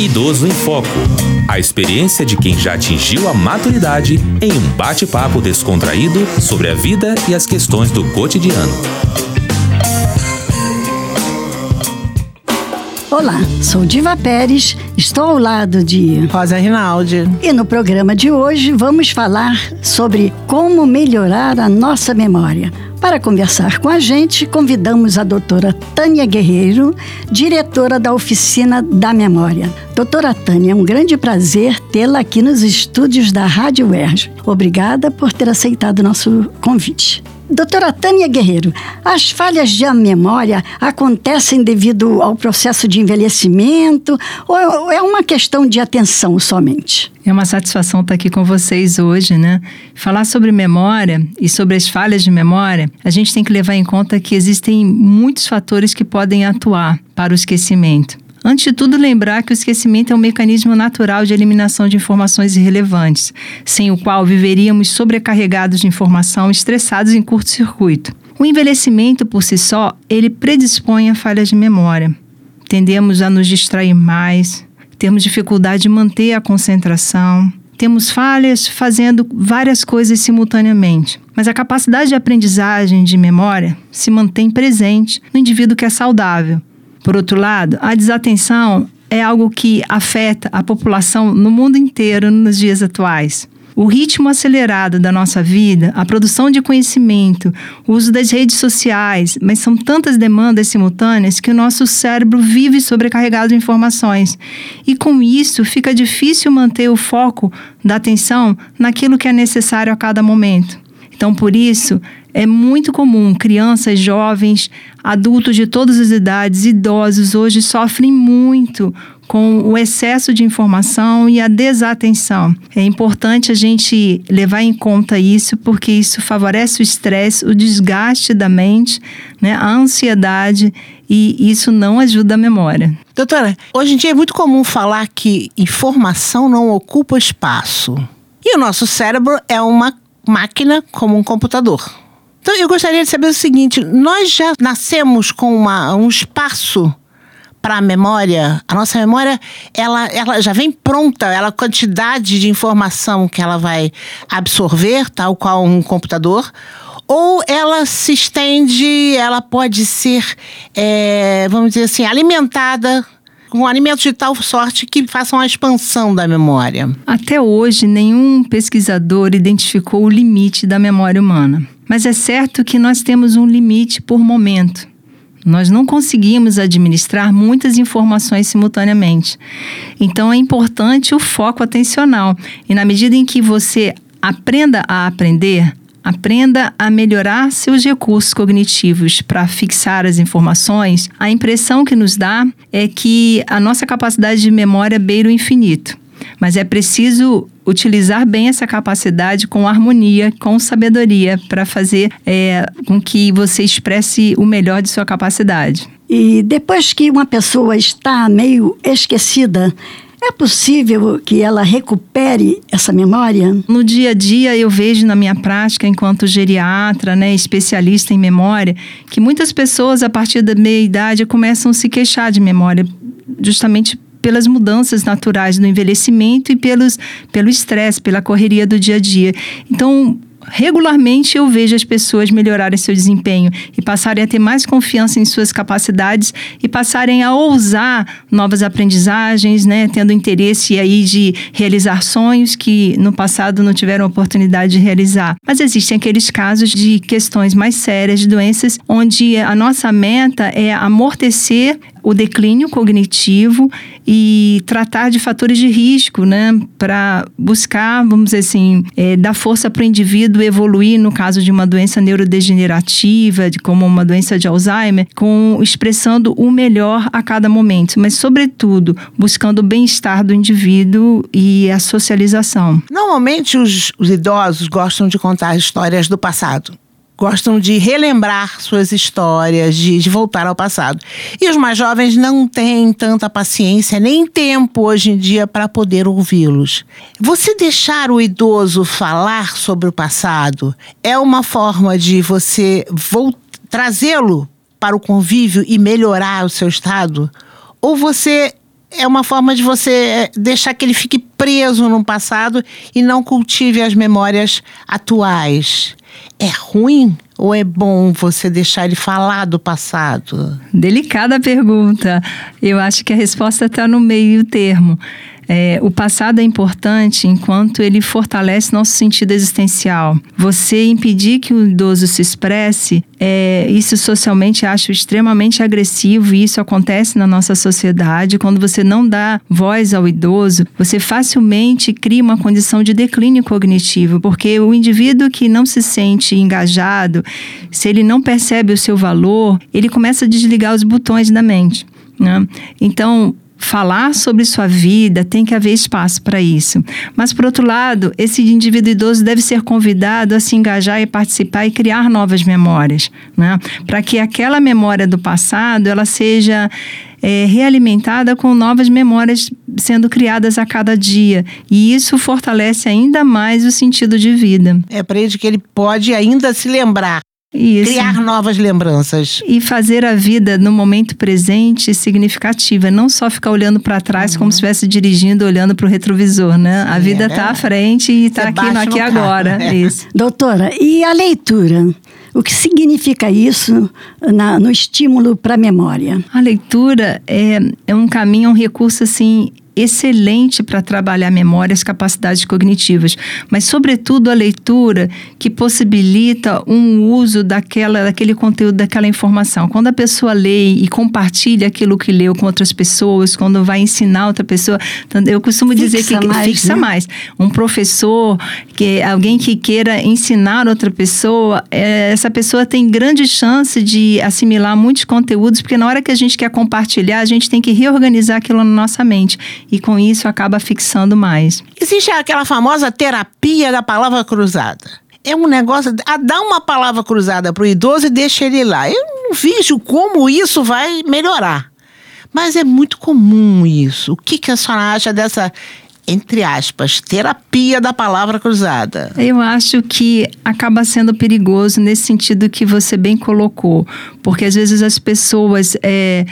Idoso em Foco. A experiência de quem já atingiu a maturidade em um bate-papo descontraído sobre a vida e as questões do cotidiano. Olá, sou Diva Pérez, estou ao lado de Rosa Rinaldi. E no programa de hoje vamos falar sobre como melhorar a nossa memória. Para conversar com a gente, convidamos a doutora Tânia Guerreiro, diretora da Oficina da Memória. Doutora Tânia, é um grande prazer tê-la aqui nos estúdios da Rádio UERJ. Obrigada por ter aceitado o nosso convite. Doutora Tânia Guerreiro, as falhas de memória acontecem devido ao processo de envelhecimento ou é uma questão de atenção somente? É uma satisfação estar aqui com vocês hoje, né? Falar sobre memória e sobre as falhas de memória, a gente tem que levar em conta que existem muitos fatores que podem atuar para o esquecimento. Antes de tudo, lembrar que o esquecimento é um mecanismo natural de eliminação de informações irrelevantes, sem o qual viveríamos sobrecarregados de informação, estressados em curto-circuito. O envelhecimento por si só, ele predispõe a falhas de memória. Tendemos a nos distrair mais, temos dificuldade de manter a concentração, temos falhas fazendo várias coisas simultaneamente. Mas a capacidade de aprendizagem de memória se mantém presente no indivíduo que é saudável, por outro lado, a desatenção é algo que afeta a população no mundo inteiro nos dias atuais. O ritmo acelerado da nossa vida, a produção de conhecimento, o uso das redes sociais, mas são tantas demandas simultâneas que o nosso cérebro vive sobrecarregado de informações. E com isso, fica difícil manter o foco da atenção naquilo que é necessário a cada momento. Então, por isso, é muito comum crianças, jovens, adultos de todas as idades, idosos hoje sofrem muito com o excesso de informação e a desatenção. É importante a gente levar em conta isso, porque isso favorece o estresse, o desgaste da mente, né, a ansiedade e isso não ajuda a memória. Doutora, hoje em dia é muito comum falar que informação não ocupa espaço. E o nosso cérebro é uma máquina como um computador. Então eu gostaria de saber o seguinte: nós já nascemos com uma, um espaço para a memória, a nossa memória, ela, ela já vem pronta, ela a quantidade de informação que ela vai absorver, tal qual um computador, ou ela se estende, ela pode ser, é, vamos dizer assim, alimentada com alimentos de tal sorte que façam a expansão da memória. Até hoje, nenhum pesquisador identificou o limite da memória humana. Mas é certo que nós temos um limite por momento. Nós não conseguimos administrar muitas informações simultaneamente. Então é importante o foco atencional. E na medida em que você aprenda a aprender, aprenda a melhorar seus recursos cognitivos para fixar as informações, a impressão que nos dá é que a nossa capacidade de memória beira o infinito. Mas é preciso utilizar bem essa capacidade com harmonia, com sabedoria, para fazer é, com que você expresse o melhor de sua capacidade. E depois que uma pessoa está meio esquecida, é possível que ela recupere essa memória? No dia a dia, eu vejo na minha prática, enquanto geriatra, né, especialista em memória, que muitas pessoas, a partir da meia-idade, começam a se queixar de memória, justamente pelas mudanças naturais do envelhecimento e pelos, pelo estresse, pela correria do dia a dia. Então, regularmente eu vejo as pessoas melhorarem seu desempenho e passarem a ter mais confiança em suas capacidades e passarem a ousar novas aprendizagens, né, tendo interesse aí de realizar sonhos que no passado não tiveram oportunidade de realizar. Mas existem aqueles casos de questões mais sérias, de doenças onde a nossa meta é amortecer o declínio cognitivo e tratar de fatores de risco, né, para buscar, vamos dizer assim, é, dar força para o indivíduo evoluir no caso de uma doença neurodegenerativa, de, como uma doença de Alzheimer, com expressando o melhor a cada momento, mas sobretudo buscando o bem-estar do indivíduo e a socialização. Normalmente os, os idosos gostam de contar histórias do passado gostam de relembrar suas histórias, de, de, voltar ao passado. E os mais jovens não têm tanta paciência nem tempo hoje em dia para poder ouvi-los. Você deixar o idoso falar sobre o passado é uma forma de você trazê-lo para o convívio e melhorar o seu estado? Ou você é uma forma de você é, deixar que ele fique preso no passado e não cultive as memórias atuais. É ruim ou é bom você deixar ele falar do passado? Delicada pergunta. Eu acho que a resposta está no meio termo. É, o passado é importante enquanto ele fortalece nosso sentido existencial. Você impedir que o idoso se expresse, é, isso socialmente acho extremamente agressivo e isso acontece na nossa sociedade. Quando você não dá voz ao idoso, você facilmente cria uma condição de declínio cognitivo, porque o indivíduo que não se sente engajado, se ele não percebe o seu valor, ele começa a desligar os botões da mente. Né? Então, falar sobre sua vida, tem que haver espaço para isso. Mas, por outro lado, esse indivíduo idoso deve ser convidado a se engajar e participar e criar novas memórias, né? para que aquela memória do passado ela seja é, realimentada com novas memórias sendo criadas a cada dia. E isso fortalece ainda mais o sentido de vida. É para ele que ele pode ainda se lembrar Isso. Criar novas lembranças. E fazer a vida no momento presente significativa, não só ficar olhando para trás como se estivesse dirigindo, olhando para o retrovisor, né? a Sim, vida é está verdade. à frente e está aqui no aqui no carro, agora. é. Isso. Doutora, e a leitura? O que significa isso na- no estímulo para a memória? A leitura é, é um caminho, um recurso assim excelente para trabalhar a memória, as capacidades cognitivas, mas sobretudo a leitura que possibilita um uso daquela, daquele conteúdo, daquela informação. Quando a pessoa lê e compartilha aquilo que leu com outras pessoas, quando vai ensinar outra pessoa, então, eu costumo dizer Fixa que mais, fixa né? mais. Um professor, que alguém que queira ensinar outra pessoa, é, essa pessoa tem grande chance de assimilar muitos conteúdos, porque na hora que a gente quer compartilhar, a gente tem que reorganizar aquilo na nossa mente. E com isso acaba fixando mais. Existe aquela famosa terapia da palavra cruzada. É um negócio. Ah, dá uma palavra cruzada pro idoso e deixa ele lá. Eu não vejo como isso vai melhorar. Mas é muito comum isso. O que, que a senhora acha dessa, entre aspas, terapia da palavra cruzada? Eu acho que acaba sendo perigoso nesse sentido que você bem colocou, porque às vezes as pessoas é,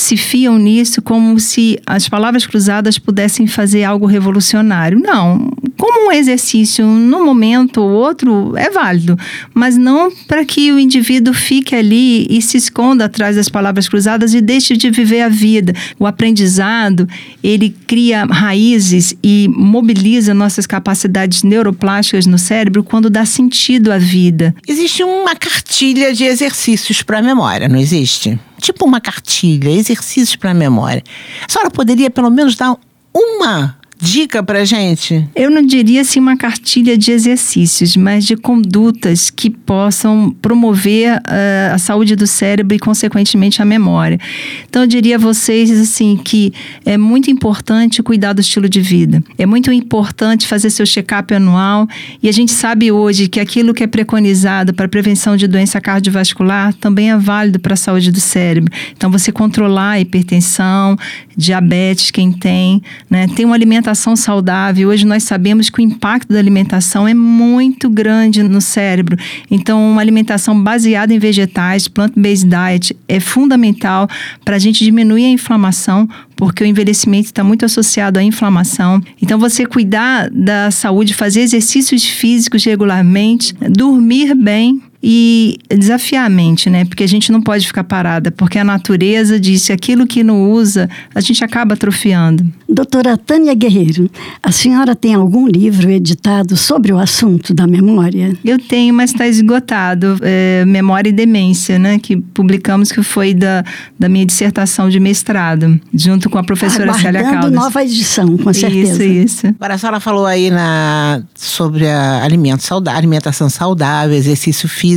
se fiam nisso como se as palavras cruzadas pudessem fazer algo revolucionário. Não, como um exercício num momento ou outro é válido, mas não para que o indivíduo fique ali e se esconda atrás das palavras cruzadas e deixe de viver a vida. O aprendizado, ele cria raízes e mobiliza nossas capacidades neuroplásticas no cérebro quando dá sentido à vida. Existe uma cartilha de exercícios para a memória, não existe? Tipo uma cartilha, exercícios para a memória. A senhora poderia pelo menos dar uma dica para gente? Eu não diria assim uma cartilha de exercícios, mas de condutas que possam promover eh, a saúde do cérebro e, consequentemente, a memória. Então, eu diria a vocês assim que é muito importante cuidar do estilo de vida. É muito importante fazer seu check-up anual e a gente sabe hoje que aquilo que é preconizado para prevenção de doença cardiovascular também é válido para a saúde do cérebro. Então, você controlar a hipertensão, diabetes, quem tem, né? Tem uma alimentação saudável. Hoje nós sabemos que o impacto da alimentação é muito grande no cérebro. Então, uma alimentação baseada em vegetais, plant-based diet, é fundamental para a gente diminuir a inflamação, porque o envelhecimento está muito associado à inflamação. Então, você cuidar da saúde, fazer exercícios físicos regularmente, dormir bem e desafiar a mente, né? Porque a gente não pode ficar parada, porque a natureza disse aquilo que não usa, a gente acaba atrofiando. Doutora Tânia Guerreiro, a senhora tem algum livro editado sobre o assunto da memória? Eu tenho, mas está esgotado. É, Memória e Demência, né? Que publicamos que foi da, da minha dissertação de mestrado, junto com a professora Célia Aguardando Caldas. nova edição, com certeza. Isso, isso. Agora, a senhora falou aí na, sobre a alimento saudável, alimentação saudável, exercício físico.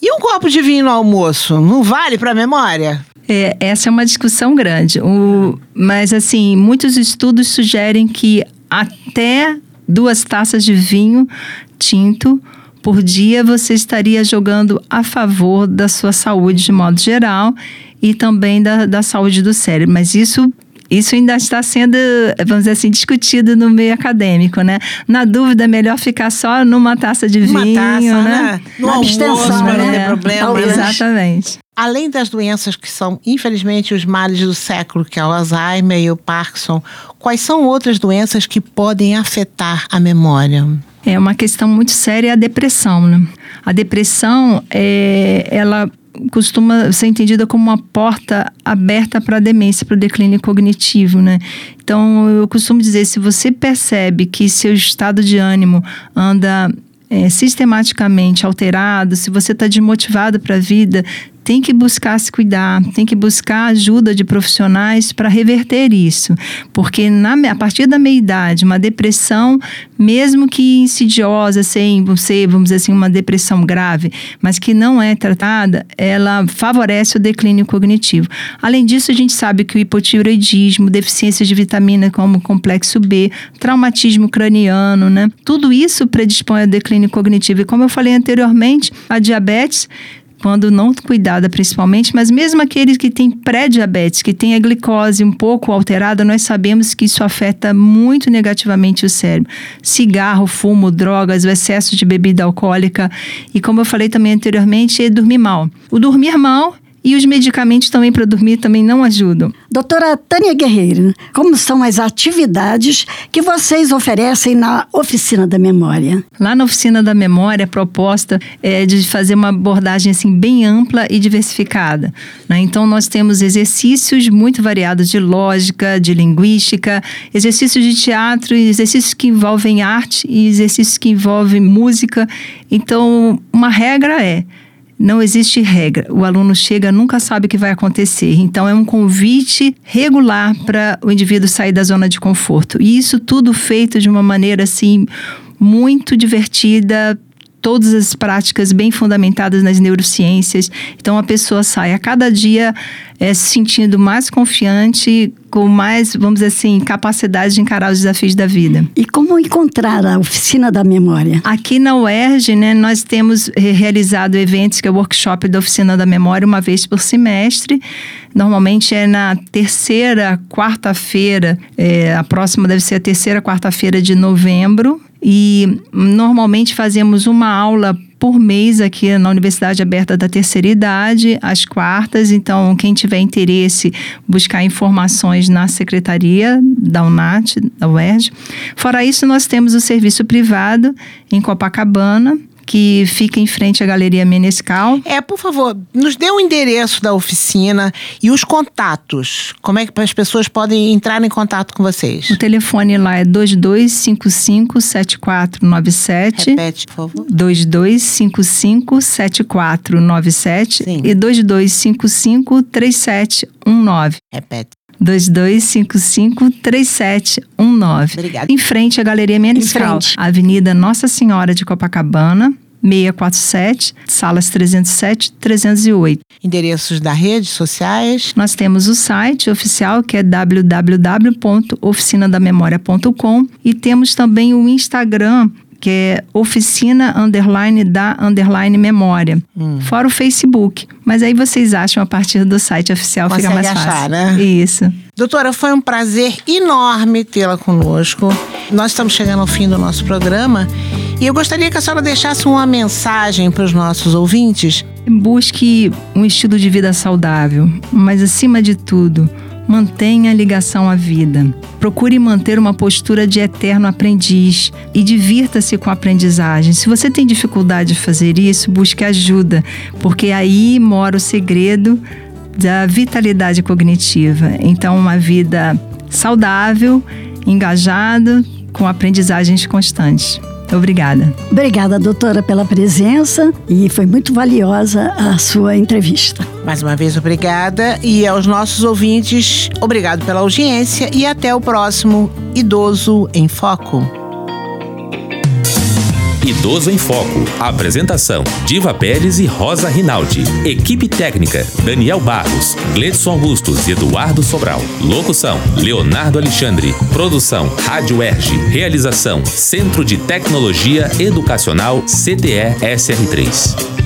E um copo de vinho no almoço, não vale para a memória? É, essa é uma discussão grande. O, mas, assim, muitos estudos sugerem que até duas taças de vinho tinto por dia você estaria jogando a favor da sua saúde de modo geral e também da, da saúde do cérebro. Mas isso. Isso ainda está sendo, vamos dizer assim, discutido no meio acadêmico, né? Na dúvida, é melhor ficar só numa taça de Uma vinho, taça, né? né? No Uma almoço, abstenção, para não ter problema. Talvez. né? Exatamente. Além das doenças que são, infelizmente, os males do século, que é o Alzheimer e o Parkinson, quais são outras doenças que podem afetar a memória? É uma questão muito séria a depressão, né? A depressão, é, ela costuma ser entendida como uma porta aberta para a demência, para o declínio cognitivo, né? Então, eu costumo dizer, se você percebe que seu estado de ânimo anda é, sistematicamente alterado, se você está desmotivado para a vida, tem que buscar se cuidar, tem que buscar ajuda de profissionais para reverter isso. Porque na, a partir da meia-idade, uma depressão, mesmo que insidiosa, sem você, vamos dizer assim, uma depressão grave, mas que não é tratada, ela favorece o declínio cognitivo. Além disso, a gente sabe que o hipotiroidismo, deficiência de vitamina como complexo B, traumatismo craniano, né? Tudo isso predispõe ao declínio cognitivo. E como eu falei anteriormente, a diabetes quando não cuidada principalmente, mas mesmo aqueles que têm pré-diabetes, que têm a glicose um pouco alterada, nós sabemos que isso afeta muito negativamente o cérebro. Cigarro, fumo, drogas, o excesso de bebida alcoólica e como eu falei também anteriormente, é dormir mal. O dormir mal e os medicamentos também para dormir também não ajudam. Doutora Tânia Guerreiro, como são as atividades que vocês oferecem na Oficina da Memória? Lá na Oficina da Memória, a proposta é de fazer uma abordagem assim bem ampla e diversificada. Né? Então, nós temos exercícios muito variados de lógica, de linguística, exercícios de teatro, exercícios que envolvem arte e exercícios que envolvem música. Então, uma regra é não existe regra. O aluno chega, nunca sabe o que vai acontecer. Então, é um convite regular para o indivíduo sair da zona de conforto. E isso tudo feito de uma maneira assim muito divertida, todas as práticas bem fundamentadas nas neurociências. Então a pessoa sai a cada dia é, se sentindo mais confiante, com mais, vamos dizer assim, capacidade de encarar os desafios da vida. E como encontrar a oficina da memória? Aqui na UERJ, né, nós temos realizado eventos que é o workshop da oficina da memória uma vez por semestre. Normalmente é na terceira quarta-feira, é, a próxima deve ser a terceira quarta-feira de novembro. E normalmente fazemos uma aula por mês aqui na Universidade Aberta da Terceira Idade, às quartas. Então, quem tiver interesse, buscar informações na secretaria da UNAT, da UERJ. Fora isso, nós temos o serviço privado em Copacabana, que fica em frente à Galeria Menescal. É, por favor, nos dê o endereço da oficina e os contatos. Como é que as pessoas podem entrar em contato com vocês? O telefone lá é 2255-7497. Repete, por favor. 2255-7497 e 2255-3719. Repete. 2255-3719. Obrigada. Em frente à Galeria Menescal, Avenida Nossa Senhora de Copacabana, 647, salas 307, 308. Endereços da rede sociais? Nós temos o site oficial que é www.oficinadamemoria.com e temos também o Instagram que é oficina underline da underline memória. Hum. Fora o Facebook. Mas aí vocês acham a partir do site oficial, Consegue fica mais achar, fácil. né? Isso. Doutora, foi um prazer enorme tê-la conosco. Nós estamos chegando ao fim do nosso programa e eu gostaria que a senhora deixasse uma mensagem para os nossos ouvintes. Busque um estilo de vida saudável, mas acima de tudo, mantenha a ligação à vida. Procure manter uma postura de eterno aprendiz e divirta-se com a aprendizagem. Se você tem dificuldade de fazer isso, busque ajuda, porque aí mora o segredo da vitalidade cognitiva. Então, uma vida saudável, engajada, com aprendizagens constantes. Obrigada. Obrigada, doutora, pela presença e foi muito valiosa a sua entrevista. Mais uma vez, obrigada. E aos nossos ouvintes, obrigado pela audiência e até o próximo Idoso em Foco. Idoso em Foco. Apresentação: Diva Pérez e Rosa Rinaldi. Equipe técnica: Daniel Barros, Gledson Augustos e Eduardo Sobral. Locução: Leonardo Alexandre. Produção: Rádio Erge. Realização: Centro de Tecnologia Educacional CTE SR3.